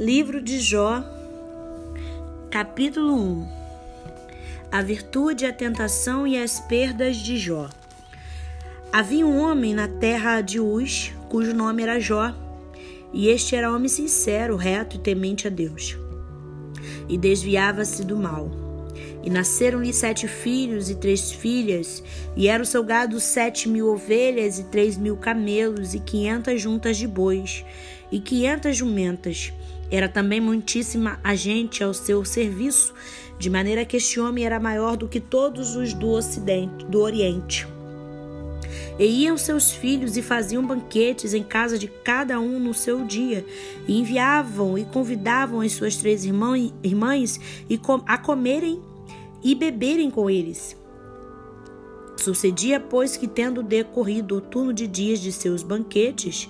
Livro de Jó, capítulo 1 A virtude, a tentação e as perdas de Jó. Havia um homem na terra de Uz, cujo nome era Jó, e este era homem sincero, reto e temente a Deus, e desviava-se do mal. E nasceram-lhe sete filhos e três filhas, e era o seu gado sete mil ovelhas e três mil camelos e quinhentas juntas de bois e quinhentas jumentas. Era também muitíssima a gente ao seu serviço, de maneira que este homem era maior do que todos os do Ocidente, do Oriente. E iam seus filhos e faziam banquetes em casa de cada um no seu dia, e enviavam e convidavam as suas três irmãs a comerem e beberem com eles. Sucedia, pois, que, tendo decorrido o turno de dias de seus banquetes,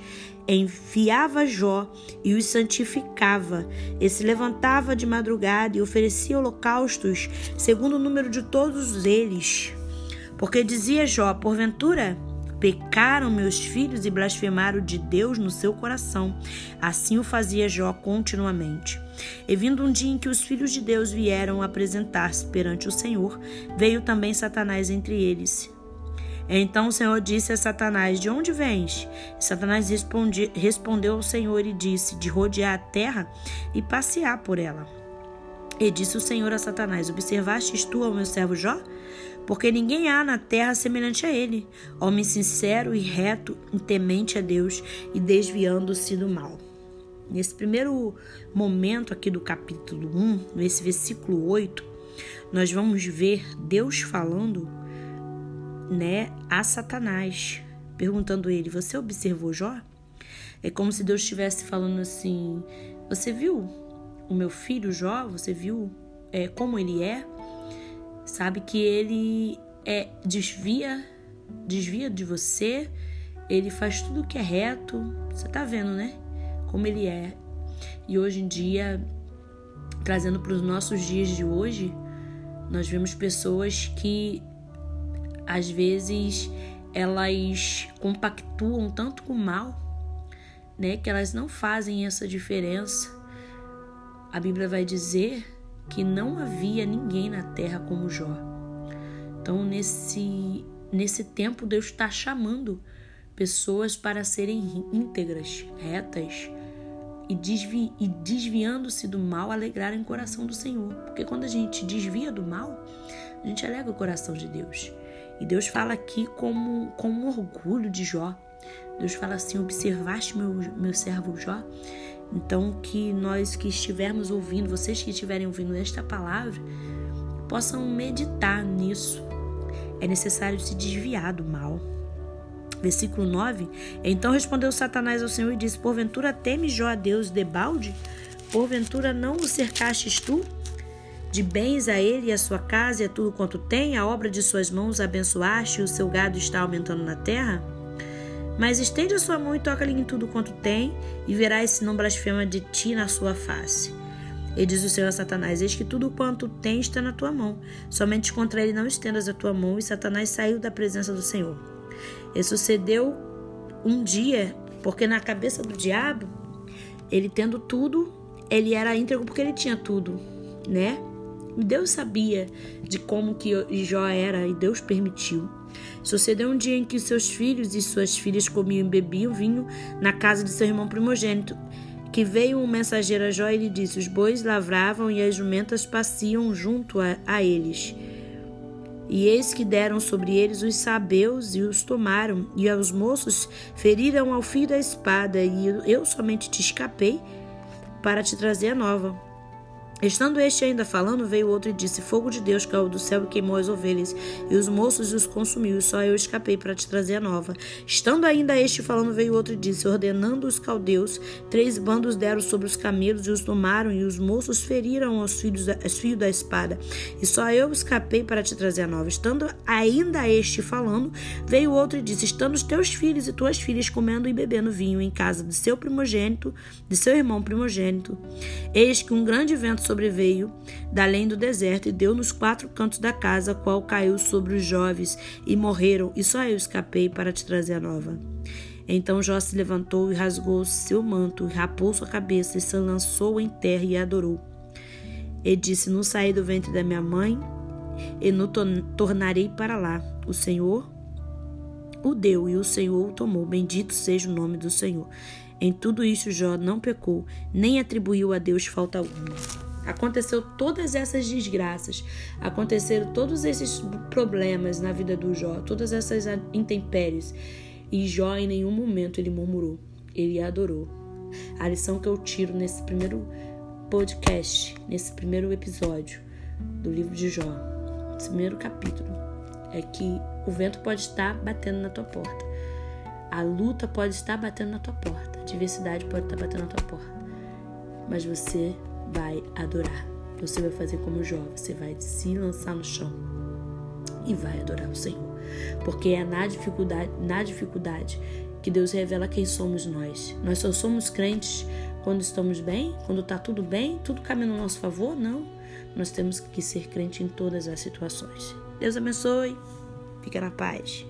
enviava Jó e os santificava, e se levantava de madrugada e oferecia holocaustos, segundo o número de todos eles. Porque dizia Jó: Porventura Pecaram meus filhos e blasfemaram de Deus no seu coração. Assim o fazia Jó continuamente. E vindo um dia em que os filhos de Deus vieram apresentar-se perante o Senhor, veio também Satanás entre eles. Então o Senhor disse a Satanás: De onde vens? Satanás responde, respondeu ao Senhor e disse: De rodear a terra e passear por ela. E disse o Senhor a Satanás: Observastes tu ao meu servo Jó? Porque ninguém há na terra semelhante a ele, homem sincero e reto, e temente a Deus e desviando-se do mal. Nesse primeiro momento aqui do capítulo 1, nesse versículo 8, nós vamos ver Deus falando, né, a Satanás, perguntando ele: "Você observou Jó?" É como se Deus estivesse falando assim: "Você viu o meu filho Jó, você viu é, como ele é, sabe que ele é desvia, desvia de você, ele faz tudo que é reto, você tá vendo, né? Como ele é. E hoje em dia, trazendo para os nossos dias de hoje, nós vemos pessoas que às vezes elas compactuam tanto com o mal, né, que elas não fazem essa diferença a Bíblia vai dizer que não havia ninguém na terra como Jó. Então, nesse, nesse tempo, Deus está chamando pessoas para serem íntegras, retas e, desvi, e desviando-se do mal, alegrarem o coração do Senhor. Porque quando a gente desvia do mal, a gente alegra o coração de Deus. E Deus fala aqui como, com orgulho de Jó. Deus fala assim: Observaste meu, meu servo Jó? Então, que nós que estivermos ouvindo, vocês que estiverem ouvindo esta palavra, possam meditar nisso. É necessário se desviar do mal. Versículo 9: Então respondeu Satanás ao Senhor e disse: Porventura teme Jó a Deus de balde? Porventura não o cercastes tu? De bens a ele e a sua casa e a tudo quanto tem, a obra de suas mãos abençoaste e o seu gado está aumentando na terra? Mas estende a sua mão e toca-lhe em tudo quanto tem, e verás se não blasfema de ti na sua face. E diz o Senhor a Satanás: Eis que tudo quanto tem está na tua mão. Somente contra ele não estendas a tua mão. E Satanás saiu da presença do Senhor. E sucedeu um dia, porque na cabeça do diabo, ele tendo tudo, ele era íntegro porque ele tinha tudo, né? Deus sabia de como que Jó era e Deus permitiu. Sucedeu um dia em que seus filhos e suas filhas comiam e bebiam vinho na casa de seu irmão primogênito, que veio um mensageiro a Jó e lhe disse: Os bois lavravam e as jumentas passiam junto a, a eles. E eis que deram sobre eles os sabeus e os tomaram, e aos moços feriram ao fio da espada, e eu somente te escapei para te trazer a nova. Estando este ainda falando, veio outro e disse: Fogo de Deus caiu do céu e queimou as ovelhas, e os moços os consumiu, e só eu escapei para te trazer a nova. Estando ainda este falando, veio outro e disse: Ordenando os caldeus, três bandos deram sobre os camelos e os tomaram, e os moços feriram os filhos os fios da espada, e só eu escapei para te trazer a nova. Estando ainda este falando, veio outro e disse: Estando os teus filhos e tuas filhas comendo e bebendo vinho em casa de seu primogênito, de seu irmão primogênito, eis que um grande vento sobreveio da além do deserto e deu nos quatro cantos da casa, qual caiu sobre os jovens e morreram, e só eu escapei para te trazer a nova. Então Jó se levantou e rasgou seu manto, e rapou sua cabeça, e se lançou em terra e adorou. E disse: Não saí do ventre da minha mãe, e não tornarei para lá. O Senhor o deu, e o Senhor o tomou. Bendito seja o nome do Senhor. Em tudo isso, Jó não pecou, nem atribuiu a Deus falta alguma. Aconteceu todas essas desgraças, aconteceram todos esses problemas na vida do Jó, todas essas intempéries. E Jó em nenhum momento ele murmurou, ele adorou. A lição que eu tiro nesse primeiro podcast, nesse primeiro episódio do livro de Jó, nesse primeiro capítulo, é que o vento pode estar batendo na tua porta. A luta pode estar batendo na tua porta. A diversidade pode estar batendo na tua porta. Mas você vai adorar. Você vai fazer como Jó. Você vai se lançar no chão e vai adorar o Senhor. Porque é na dificuldade, na dificuldade que Deus revela quem somos nós. Nós só somos crentes quando estamos bem, quando está tudo bem, tudo caminha no nosso favor? Não. Nós temos que ser crente em todas as situações. Deus abençoe. Fica na paz.